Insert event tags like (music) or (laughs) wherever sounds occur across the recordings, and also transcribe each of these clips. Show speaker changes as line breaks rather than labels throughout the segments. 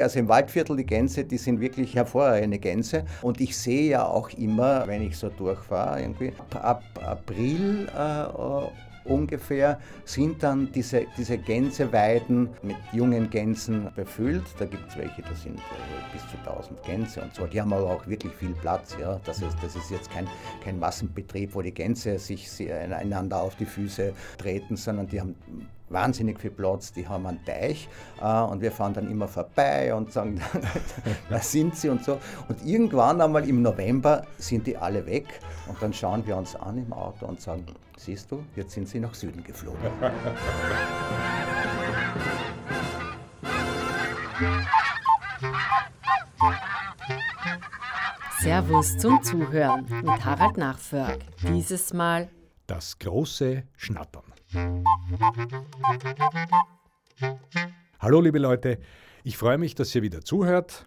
Also im Waldviertel die Gänse, die sind wirklich hervorragende Gänse. Und ich sehe ja auch immer, wenn ich so durchfahre, irgendwie ab April äh, ungefähr sind dann diese, diese Gänseweiden mit jungen Gänsen befüllt. Da gibt es welche, da sind äh, bis zu 1000 Gänse und so. Die haben aber auch wirklich viel Platz. Ja. Das, ist, das ist jetzt kein, kein Massenbetrieb, wo die Gänse sich einander auf die Füße treten, sondern die haben wahnsinnig viel Platz, die haben einen Teich äh, und wir fahren dann immer vorbei und sagen, (laughs) da sind sie und so. Und irgendwann einmal im November sind die alle weg und dann schauen wir uns an im Auto und sagen, siehst du, jetzt sind sie nach Süden geflogen.
Servus zum Zuhören mit Harald Nachförg. Dieses Mal
das große Schnattern. Hallo liebe Leute, ich freue mich, dass ihr wieder zuhört.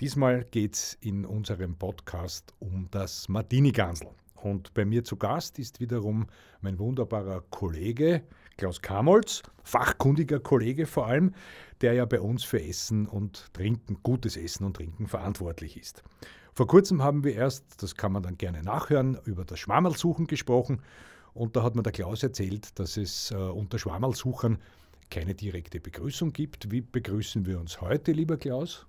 Diesmal geht es in unserem Podcast um das Martini-Gansel. Und bei mir zu Gast ist wiederum mein wunderbarer Kollege Klaus Kamolz, fachkundiger Kollege vor allem, der ja bei uns für Essen und Trinken, gutes Essen und Trinken verantwortlich ist. Vor kurzem haben wir erst, das kann man dann gerne nachhören, über das Schwammerlsuchen gesprochen und da hat mir der Klaus erzählt, dass es äh, unter Schwammerlsuchern keine direkte Begrüßung gibt. Wie begrüßen wir uns heute, lieber Klaus?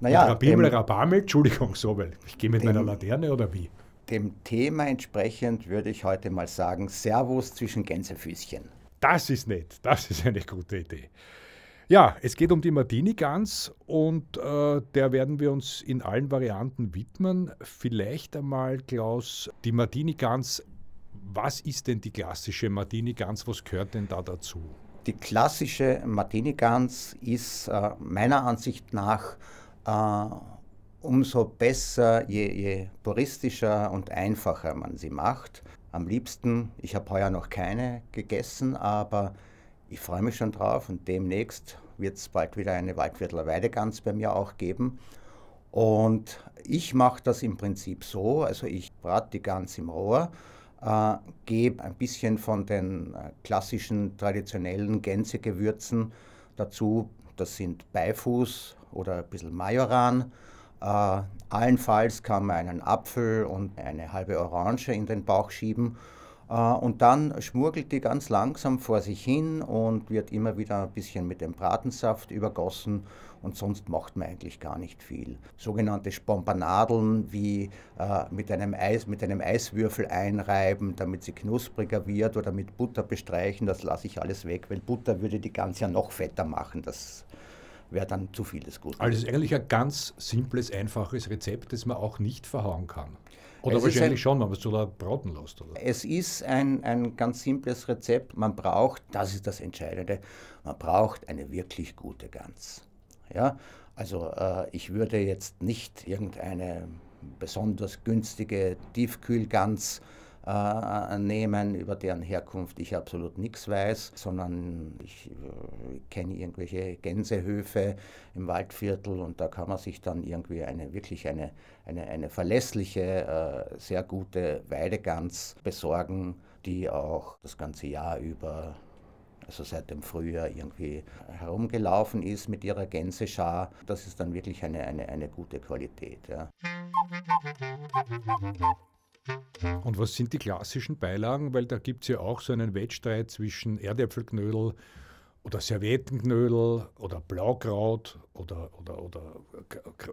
Naja,
Rabimel, Rabamel, Entschuldigung, so, weil ich gehe mit dem, meiner Laterne oder wie?
Dem Thema entsprechend würde ich heute mal sagen, Servus zwischen Gänsefüßchen.
Das ist nett, das ist eine gute Idee. Ja, es geht um die Martini-Gans und äh, der werden wir uns in allen Varianten widmen. Vielleicht einmal, Klaus, die Martini-Gans was ist denn die klassische Martini-Gans? Was gehört denn da dazu?
Die klassische Martini-Gans ist äh, meiner Ansicht nach äh, umso besser, je, je puristischer und einfacher man sie macht. Am liebsten, ich habe heuer noch keine gegessen, aber ich freue mich schon drauf und demnächst wird es bald wieder eine Waldviertler Weidegans bei mir auch geben. Und ich mache das im Prinzip so, also ich brate die Gans im Rohr, äh, gebe ein bisschen von den äh, klassischen traditionellen Gänsegewürzen dazu. Das sind Beifuß oder ein bisschen Majoran. Äh, allenfalls kann man einen Apfel und eine halbe Orange in den Bauch schieben. Äh, und dann schmurgelt die ganz langsam vor sich hin und wird immer wieder ein bisschen mit dem Bratensaft übergossen und sonst macht man eigentlich gar nicht viel. Sogenannte Spompanadeln wie äh, mit, einem Eis, mit einem Eiswürfel einreiben, damit sie knuspriger wird oder mit Butter bestreichen, das lasse ich alles weg, weil Butter würde die Gans ja noch fetter machen. Das wäre dann zu viel des Guten.
Also es ist eigentlich ein ganz simples, einfaches Rezept, das man auch nicht verhauen kann. Oder es wahrscheinlich ein, schon, wenn man es so da braten lässt. Oder?
Es ist ein, ein ganz simples Rezept. Man braucht, das ist das Entscheidende, man braucht eine wirklich gute Gans. Ja? Also äh, ich würde jetzt nicht irgendeine besonders günstige Tiefkühlgans äh, nehmen, über deren Herkunft ich absolut nichts weiß, sondern ich äh, kenne irgendwelche Gänsehöfe im Waldviertel und da kann man sich dann irgendwie eine wirklich eine, eine, eine verlässliche, äh, sehr gute Weidegans besorgen, die auch das ganze Jahr über also seit dem Frühjahr irgendwie herumgelaufen ist mit ihrer Gänseschar. Das ist dann wirklich eine, eine, eine gute Qualität. Ja.
Und was sind die klassischen Beilagen? Weil da gibt es ja auch so einen Wettstreit zwischen Erdäpfelknödel oder Serviettenknödel oder Blaukraut oder, oder, oder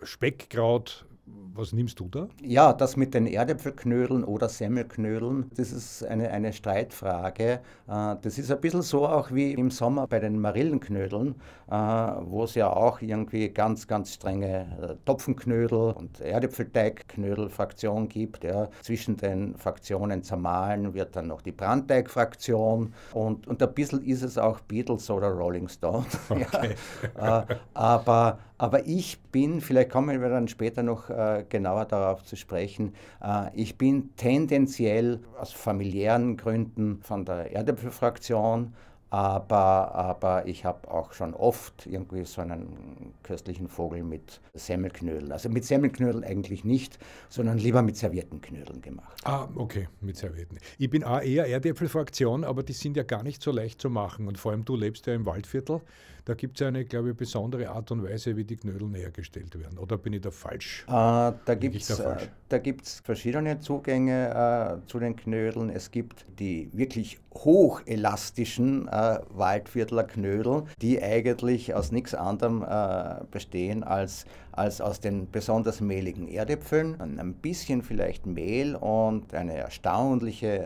Speckkraut. Was nimmst du da?
Ja, das mit den Erdäpfelknödeln oder Semmelknödeln, das ist eine, eine Streitfrage. Äh, das ist ein bisschen so auch wie im Sommer bei den Marillenknödeln, äh, wo es ja auch irgendwie ganz, ganz strenge äh, Topfenknödel und Erdäpfelteigknödel-Fraktion gibt. Ja. Zwischen den Fraktionen zermahlen wird dann noch die Brandteig-Fraktion und, und ein bisschen ist es auch Beatles oder Rolling Stones. (laughs) Okay. ja. aber, aber ich bin, vielleicht kommen wir dann später noch äh, genauer darauf zu sprechen. Äh, ich bin tendenziell aus familiären Gründen von der Erdäpfelfraktion, aber, aber ich habe auch schon oft irgendwie so einen köstlichen Vogel mit Semmelknödel. Also mit Semmelknödel eigentlich nicht, sondern lieber mit Serviettenknödeln gemacht.
Ah, okay, mit Servietten. Ich bin auch eher Erdäpfelfraktion, aber die sind ja gar nicht so leicht zu machen. Und vor allem du lebst ja im Waldviertel. da gibt es eine, glaube ich, besondere Art und Weise, wie die Knödel hergestellt werden. Oder bin ich da falsch?
Äh, da gibt es äh, verschiedene Zugänge äh, zu den Knödeln. Es gibt die wirklich hochelastischen äh, Waldviertler Knödel, die eigentlich aus nichts anderem äh, bestehen als, als aus den besonders mehligen Erdäpfeln, ein bisschen vielleicht Mehl und eine erstaunliche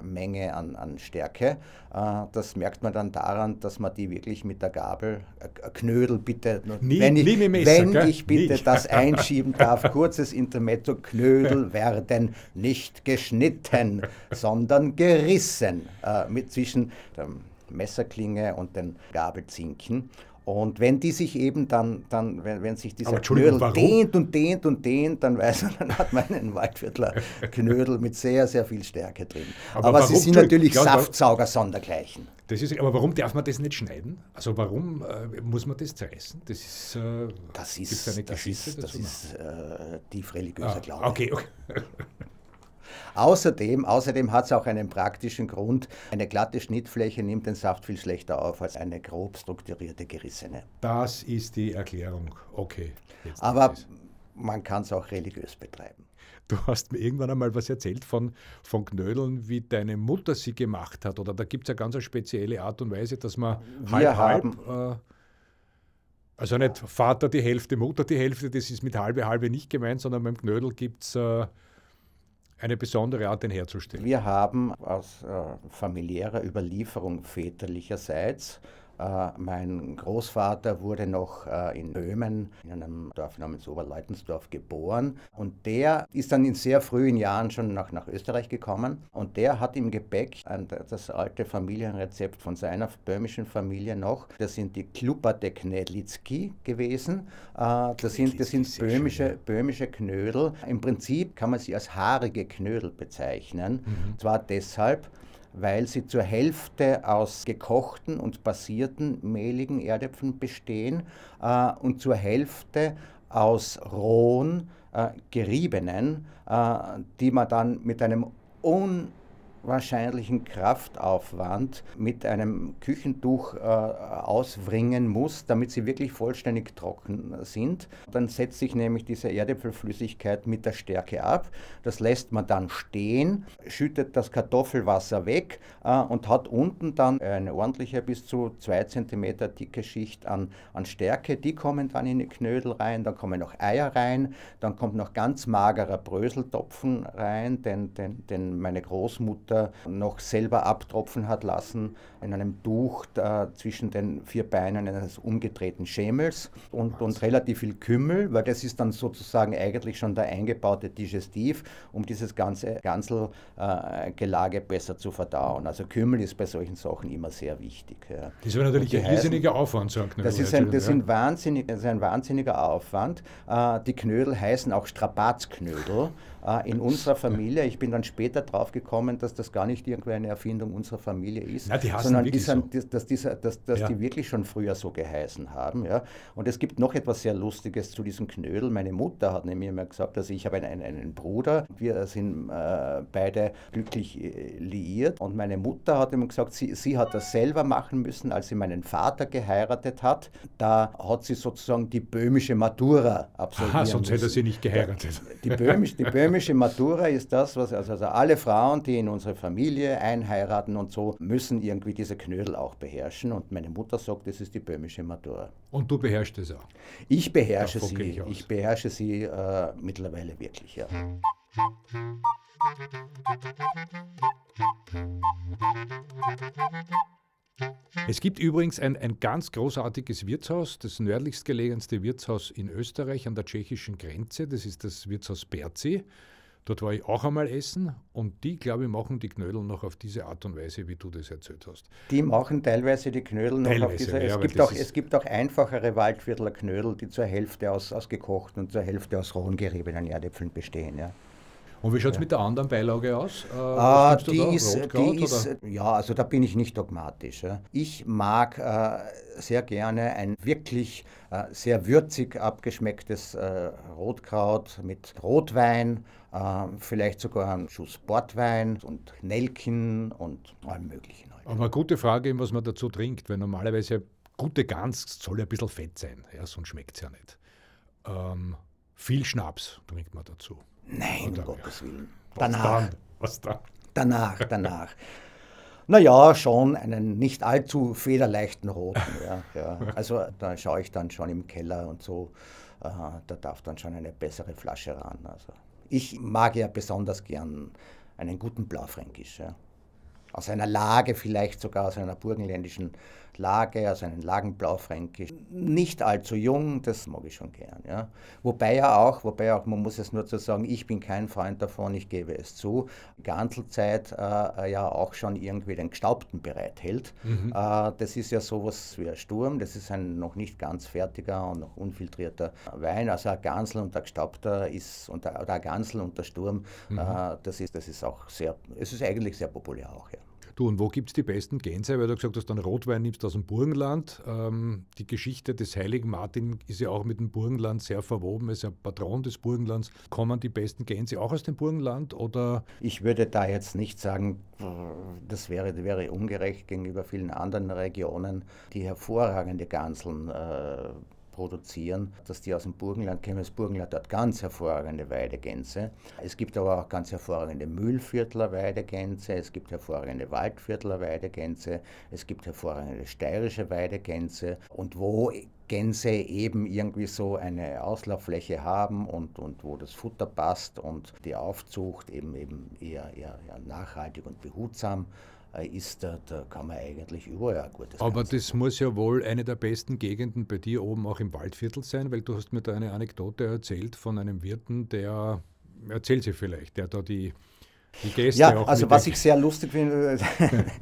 äh, Menge an, an Stärke. Äh, das merkt man dann daran, dass man die wirklich mit der Gabel, äh, Knödel bitte,
nie,
wenn, ich,
Messer,
wenn ich bitte nie. das (laughs) einschieben darf, kurzes Intermezzo, Knödel werden nicht geschnitten, sondern gerissen äh, mit zwischen der Messerklinge und den Gabelzinken. Und wenn die sich eben dann, dann wenn, wenn sich dieser Knödel warum? dehnt und dehnt und dehnt, dann weiß man, (laughs) dann hat man einen Waldviertler Knödel mit sehr, sehr viel Stärke drin. Aber, aber sie sind natürlich Saftsauger sondergleichen.
Das ist, aber warum darf man das nicht schneiden? Also warum äh, muss man das zerreißen? Das ist, äh,
das ist, eine das Geschichte ist, das ist äh, tief religiöser ah, Glaube.
Okay, okay. (laughs)
Außerdem, außerdem hat es auch einen praktischen Grund. Eine glatte Schnittfläche nimmt den Saft viel schlechter auf als eine grob strukturierte gerissene.
Das ist die Erklärung. Okay.
Aber man kann es auch religiös betreiben.
Du hast mir irgendwann einmal was erzählt von, von Knödeln, wie deine Mutter sie gemacht hat. Oder da gibt es ja ganz eine spezielle Art und Weise, dass man
Wir halb, halb
äh, also nicht Vater die Hälfte, Mutter die Hälfte, das ist mit halbe, halbe nicht gemeint, sondern beim Knödel gibt es äh, eine besondere Art, den herzustellen?
Wir haben aus äh, familiärer Überlieferung väterlicherseits äh, mein Großvater wurde noch äh, in Böhmen, in einem Dorf namens Oberleutensdorf, geboren. Und der ist dann in sehr frühen Jahren schon nach, nach Österreich gekommen. Und der hat im Gepäck ein, das alte Familienrezept von seiner böhmischen Familie noch. Das sind die Klupate Knedlitzki gewesen. Äh, das sind, das sind böhmische, böhmische Knödel. Im Prinzip kann man sie als haarige Knödel bezeichnen. Mhm. Zwar deshalb, weil sie zur Hälfte aus gekochten und passierten mehligen Erdäpfeln bestehen äh, und zur Hälfte aus rohen, äh, geriebenen, äh, die man dann mit einem un wahrscheinlichen Kraftaufwand mit einem Küchentuch äh, auswringen muss, damit sie wirklich vollständig trocken sind. Dann setzt sich nämlich diese Erdäpfelflüssigkeit mit der Stärke ab. Das lässt man dann stehen, schüttet das Kartoffelwasser weg äh, und hat unten dann eine ordentliche bis zu zwei Zentimeter dicke Schicht an, an Stärke. Die kommen dann in die Knödel rein, dann kommen noch Eier rein, dann kommt noch ganz magerer Bröseltopfen rein, den, den, den meine Großmutter Tochter noch selber abtropfen hat lassen in einem Tuch äh, zwischen den vier Beinen eines umgedrehten Schemels und, und relativ viel Kümmel, weil das ist dann sozusagen eigentlich schon der eingebaute Digestiv, um dieses ganze Ganzelgelage äh, besser zu verdauen. Also Kümmel ist bei solchen Sachen immer sehr wichtig. Ja.
Das wäre natürlich ein riesiger Aufwand, sagt
Das, ist ein, das, sind wahnsinnig, das ist ein wahnsinniger Aufwand. Äh, die Knödel heißen auch Strapazknödel äh, in unserer Familie. Ich bin dann später drauf gekommen, dass das gar nicht irgendwie eine Erfindung unserer Familie ist,
Na,
sondern die sind, so. dass, dieser, dass, dass ja. die wirklich schon früher so geheißen haben. Ja. Und es gibt noch etwas sehr Lustiges zu diesem Knödel. Meine Mutter hat nämlich immer gesagt, also ich habe einen, einen Bruder, wir sind äh, beide glücklich äh, liiert und meine Mutter hat immer gesagt, sie, sie hat das selber machen müssen, als sie meinen Vater geheiratet hat. Da hat sie sozusagen die böhmische Matura absolviert. Aha,
sonst hätte sie nicht geheiratet.
Die, böhmisch, die böhmische (laughs) böhmische Matura ist das, was also, also alle Frauen, die in unsere Familie einheiraten und so, müssen irgendwie diese Knödel auch beherrschen. Und meine Mutter sagt, das ist die böhmische Matura.
Und du beherrschst es auch?
Ich beherrsche sie. Ich, ich, beherrsche sie äh, mittlerweile wirklich, ja.
Es gibt übrigens ein, ein ganz großartiges Wirtshaus, das nördlichst gelegenste Wirtshaus in Österreich an der tschechischen Grenze. Das ist das Wirtshaus Berzi. Dort war ich auch einmal essen und die, glaube ich, machen die Knödel noch auf diese Art und Weise, wie du das erzählt hast.
Die machen teilweise die Knödel noch teilweise, auf diese ja, es, gibt auch, es gibt auch einfachere Waldviertler Knödel, die zur Hälfte aus, aus gekochten und zur Hälfte aus rohen geriebenen Erdäpfeln bestehen. Ja.
Und wie schaut es ja. mit der anderen Beilage aus?
Äh, ah, die, ist, die ist, ja, also da bin ich nicht dogmatisch. Ja. Ich mag äh, sehr gerne ein wirklich äh, sehr würzig abgeschmecktes äh, Rotkraut mit Rotwein, äh, vielleicht sogar einen Schuss Portwein und Nelken und allem Möglichen.
Aber eine gute Frage, was man dazu trinkt, weil normalerweise gute Gans soll ja ein bisschen fett sein, ja, sonst schmeckt es ja nicht. Ähm, viel Schnaps trinkt man dazu.
Nein, um Gottes Willen.
Was
Danach.
dann? Was dann?
Danach, danach. Naja, schon einen nicht allzu federleichten roten. Ja, ja. Also da schaue ich dann schon im Keller und so. Äh, da darf dann schon eine bessere Flasche ran. Also ich mag ja besonders gern einen guten Blaufränkisch. Ja. Aus einer Lage, vielleicht sogar aus einer burgenländischen Lage, also einen Lagenblaufränkisch. Nicht allzu jung, das mag ich schon gern. Ja. Wobei ja auch, wobei auch, man muss es nur zu sagen, ich bin kein Freund davon, ich gebe es zu, Gantelzeit äh, ja auch schon irgendwie den Gestaubten bereithält. Mhm. Äh, das ist ja sowas wie ein Sturm, das ist ein noch nicht ganz fertiger und noch unfiltrierter Wein. Also ein Gansel und ein Gestaubter ist, und der, oder ein Gansel und der Sturm, mhm. äh, das, ist, das ist auch sehr, es ist eigentlich sehr populär auch, ja.
Du, und wo gibt es die besten Gänse? Weil du gesagt hast, dann Rotwein nimmst aus dem Burgenland. Ähm, die Geschichte des heiligen Martin ist ja auch mit dem Burgenland sehr verwoben, Er ist ja Patron des Burgenlands. Kommen die besten Gänse auch aus dem Burgenland? Oder?
Ich würde da jetzt nicht sagen, das wäre, wäre ungerecht gegenüber vielen anderen Regionen, die hervorragende Ganseln äh, produzieren, dass die aus dem Burgenland kommen. Das Burgenland hat ganz hervorragende Weidegänse. Es gibt aber auch ganz hervorragende Mühlviertler Weidegänse, es gibt hervorragende Waldviertler Weidegänse, es gibt hervorragende steirische Weidegänse und wo Gänse eben irgendwie so eine Auslauffläche haben und, und wo das Futter passt und die Aufzucht eben, eben eher, eher, eher nachhaltig und behutsam ist, da, da kann man eigentlich überall ein gutes
Aber Ganze das muss ja wohl eine der besten Gegenden bei dir oben auch im Waldviertel sein, weil du hast mir da eine Anekdote erzählt von einem Wirten, der, erzähl sie vielleicht, der da die
ja, also was ich sehr lustig finde,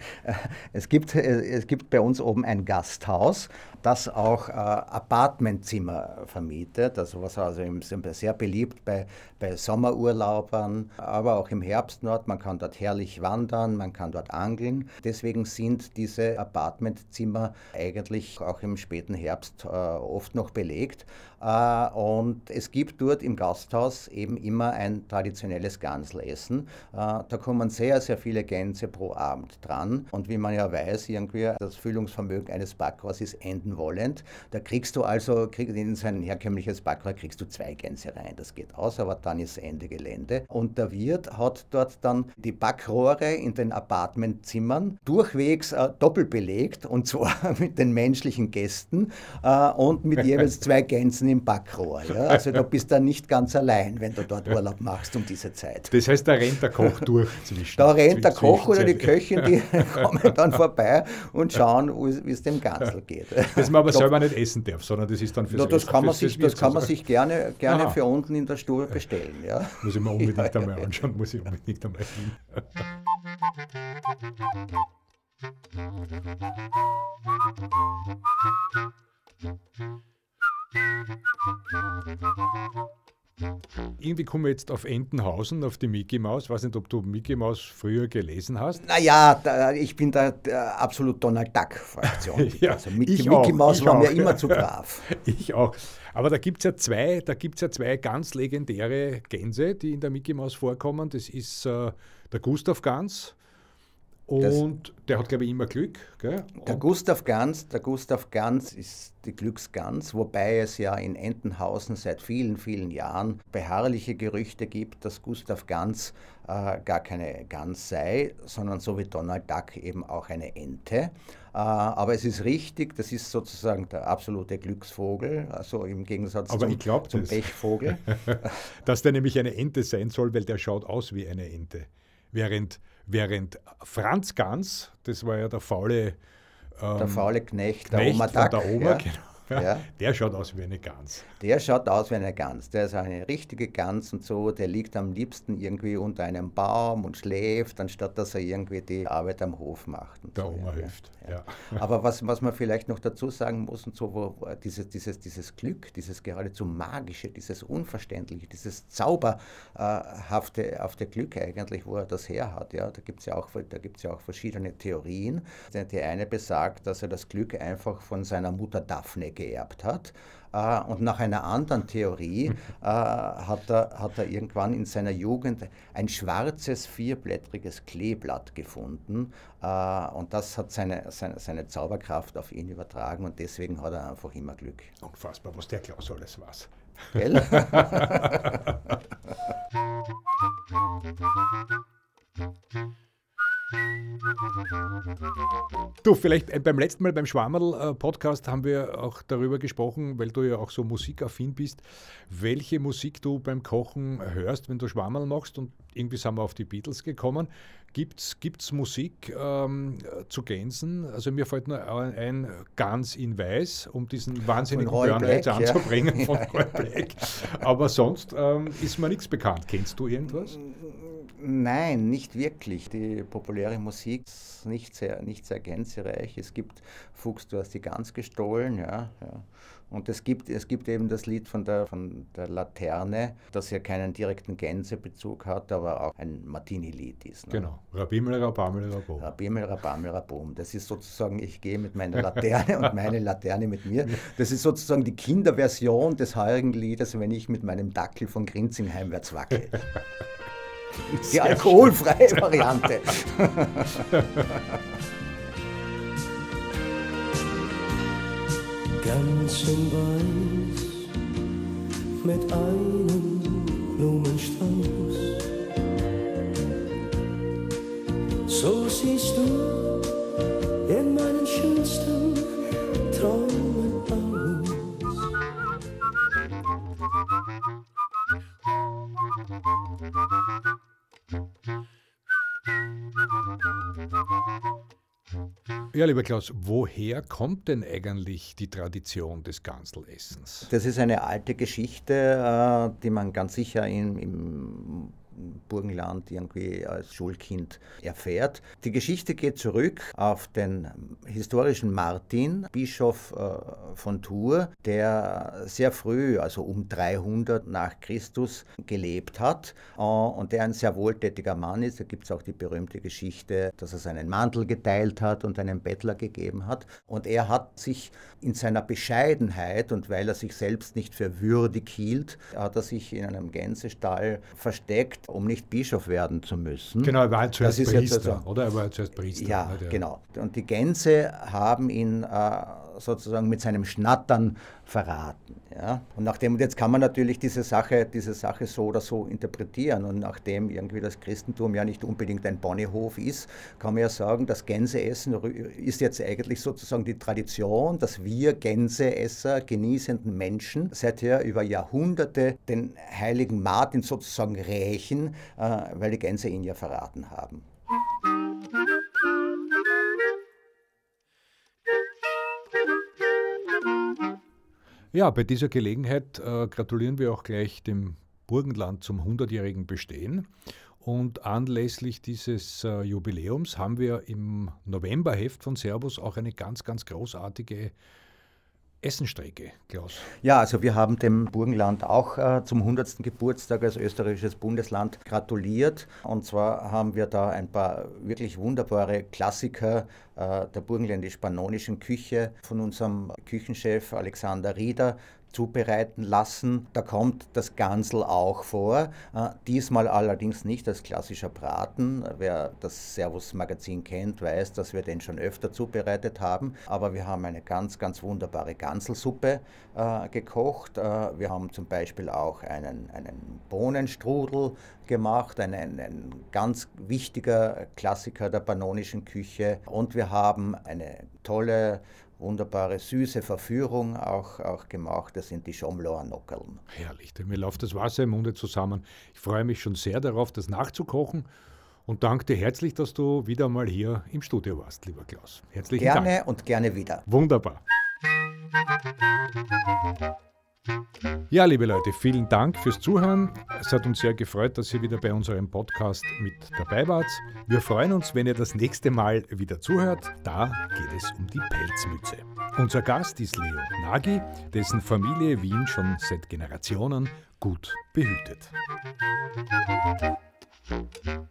(laughs) es, gibt, es gibt bei uns oben ein Gasthaus, das auch äh, Apartmentzimmer vermietet, also was also im, sehr beliebt bei, bei Sommerurlaubern, aber auch im Herbst dort. Man kann dort herrlich wandern, man kann dort angeln. Deswegen sind diese Apartmentzimmer eigentlich auch im späten Herbst äh, oft noch belegt. Äh, und es gibt dort im Gasthaus eben immer ein traditionelles Ganselessen. Äh, da kommen sehr, sehr viele Gänse pro Abend dran. Und wie man ja weiß, irgendwie das Füllungsvermögen eines Backrohrs ist enden wollend. Da kriegst du also, in sein herkömmliches Backrohr kriegst du zwei Gänse rein. Das geht aus, aber dann ist Ende Gelände. Und der Wirt hat dort dann die Backrohre in den Apartmentzimmern durchwegs äh, doppelt belegt und zwar (laughs) mit den menschlichen Gästen äh, und mit jeweils zwei Gänsen im Backrohr. Ja? Also du bist da nicht ganz allein, wenn du dort (laughs) Urlaub machst um diese Zeit.
Das heißt, da rennt der Koch durch zwischen.
Da rennt der Koch oder die Köchin, die (laughs) kommen dann vorbei und schauen, wie es dem Gansel geht.
Das man aber Doch, selber nicht essen darf, sondern das ist dann
fürs no, das kann man sich, Das kann man sich gerne, gerne für unten in der Stube bestellen. Ja.
Muss ich mir unbedingt ja, einmal anschauen, muss ich unbedingt einmal hin. Irgendwie kommen wir jetzt auf Entenhausen, auf die Mickey Maus. Ich weiß nicht, ob du Mickey Maus früher gelesen hast.
Naja, ich bin da absolut Donald Duck-Fraktion. (laughs)
ja, also
Mickey, Mickey auch, Maus war mir immer zu brav. (laughs)
ich auch. Aber da gibt es ja zwei, da gibt's ja zwei ganz legendäre Gänse, die in der Mickey Maus vorkommen. Das ist äh, der Gustav Gans und das, der hat, glaube ich, immer Glück. Gell?
Der Gustav Ganz, der Gustav Ganz ist die Glücksgans, wobei es ja in Entenhausen seit vielen, vielen Jahren beharrliche Gerüchte gibt, dass Gustav Ganz äh, gar keine Gans sei, sondern so wie Donald Duck eben auch eine Ente. Äh, aber es ist richtig, das ist sozusagen der absolute Glücksvogel, also im Gegensatz
aber
zum,
glaub,
zum Pechvogel. (laughs)
dass der nämlich eine Ente sein soll, weil der schaut aus wie eine Ente. Während Während Franz Gans, das war ja der faule,
ähm, der faule Knecht, der
Knecht
Oma
Duck, der Oma, ja. genau, (laughs) ja. Der schaut aus wie eine Gans.
Der schaut aus wie eine Gans. Der ist eine richtige Gans und so. Der liegt am liebsten irgendwie unter einem Baum und schläft, anstatt dass er irgendwie die Arbeit am Hof macht.
der
so,
Oma ja. hilft. Ja. (laughs)
Aber was, was man vielleicht noch dazu sagen muss und so, wo, dieses, dieses, dieses Glück, dieses geradezu magische, dieses Unverständliche, dieses zauberhafte auf der Glück eigentlich, wo er das her hat. Ja, da gibt es ja, auch, ja auch verschiedene Theorien. Die eine besagt, dass er das Glück einfach von seiner Mutter Daphne geerbt hat. Äh, und nach einer anderen Theorie äh, hat, er, hat er irgendwann in seiner Jugend ein schwarzes, vierblättriges Kleeblatt gefunden. Äh, und das hat seine, seine, seine Zauberkraft auf ihn übertragen und deswegen hat er einfach immer Glück.
Unfassbar, was der Klaus alles weiß.
Gell? (laughs) (laughs)
Du, vielleicht äh, beim letzten Mal beim Schwammerl-Podcast haben wir auch darüber gesprochen, weil du ja auch so musikaffin bist, welche Musik du beim Kochen hörst, wenn du Schwammerl machst. Und irgendwie sind wir auf die Beatles gekommen. Gibt es Musik ähm, zu Gänsen? Also mir fällt nur ein Gans in Weiß, um diesen wahnsinnigen Burner jetzt anzubringen ja. von (laughs) Roy Black. Aber sonst ähm, ist mir nichts bekannt. Kennst du irgendwas?
Nein, nicht wirklich. Die populäre Musik ist nicht sehr, nicht sehr gänsereich. Es gibt Fuchs, du hast die Gans gestohlen, ja. ja. Und es gibt, es gibt eben das Lied von der, von der Laterne, das ja keinen direkten Gänsebezug hat, aber auch ein Martini-Lied ist.
Ne? Genau, Rabimel, Rabamel, Rabom.
Rabimel, Rabamel, Rabom. Das ist sozusagen, ich gehe mit meiner Laterne und (laughs) meine Laterne mit mir. Das ist sozusagen die Kinderversion des heurigen Liedes, wenn ich mit meinem Dackel von Grinzing heimwärts wackel. (laughs) Die alkoholfreie Variante.
Ganz in Weiß mit einem Blumenstrauß. So siehst du in meinen schönsten Träumen aus.
Ja, lieber Klaus, woher kommt denn eigentlich die Tradition des Ganselessens?
Das ist eine alte Geschichte, äh, die man ganz sicher in, im Burgenland irgendwie als Schulkind erfährt. Die Geschichte geht zurück auf den historischen Martin, Bischof äh, von Tours, der sehr früh, also um 300 nach Christus, gelebt hat äh, und der ein sehr wohltätiger Mann ist. Da gibt es auch die berühmte Geschichte, dass er seinen Mantel geteilt hat und einen Bettler gegeben hat. Und er hat sich in seiner Bescheidenheit und weil er sich selbst nicht für würdig hielt, hat er sich in einem Gänsestall versteckt um nicht Bischof werden zu müssen.
Genau, er war halt zuerst Priester, also, oder? Er war zuerst Priester.
Ja, ne, genau. Und die Gänse haben ihn äh, sozusagen mit seinem Schnattern verraten. Ja? Und nachdem, jetzt kann man natürlich diese Sache, diese Sache so oder so interpretieren. Und nachdem irgendwie das Christentum ja nicht unbedingt ein Bonnehof ist, kann man ja sagen, das Gänseessen ist jetzt eigentlich sozusagen die Tradition, dass wir Gänseesser, genießenden Menschen, seither über Jahrhunderte den heiligen Martin sozusagen rächen, äh, weil die Gänse ihn ja verraten haben.
Ja, bei dieser Gelegenheit äh, gratulieren wir auch gleich dem Burgenland zum 100-jährigen Bestehen. Und anlässlich dieses äh, Jubiläums haben wir im Novemberheft von Servus auch eine ganz, ganz großartige Essenstrecke, Klaus?
Ja, also wir haben dem Burgenland auch äh, zum 100. Geburtstag als österreichisches Bundesland gratuliert. Und zwar haben wir da ein paar wirklich wunderbare Klassiker äh, der burgenländisch-pannonischen Küche von unserem Küchenchef Alexander Rieder zubereiten lassen. Da kommt das Gansel auch vor. Äh, diesmal allerdings nicht als klassischer Braten. Wer das Servus-Magazin kennt, weiß, dass wir den schon öfter zubereitet haben. Aber wir haben eine ganz, ganz wunderbare Ganselsuppe äh, gekocht. Äh, wir haben zum Beispiel auch einen, einen Bohnenstrudel gemacht, ein, ein, ganz wichtiger Klassiker der pannonischen Küche. Und wir haben eine tolle wunderbare, süße Verführung auch, auch gemacht. Das sind die Schomloer Nockeln.
Herrlich, mir läuft das Wasser im Munde zusammen. Ich freue mich schon sehr darauf, das nachzukochen. Und danke dir herzlich, dass du wieder mal hier im Studio warst, lieber Klaus. Herzlichen
gerne
Dank.
Gerne und gerne wieder.
Wunderbar. Ja, liebe Leute, vielen Dank fürs Zuhören. Es hat uns sehr gefreut, dass ihr wieder bei unserem Podcast mit dabei wart. Wir freuen uns, wenn ihr das nächste Mal wieder zuhört. Da geht es um die Pelzmütze. Unser Gast ist Leo Nagy, dessen Familie Wien schon seit Generationen gut behütet. Musik